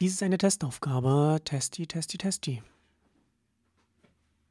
Dies ist eine Testaufgabe. Testi, testi, testi.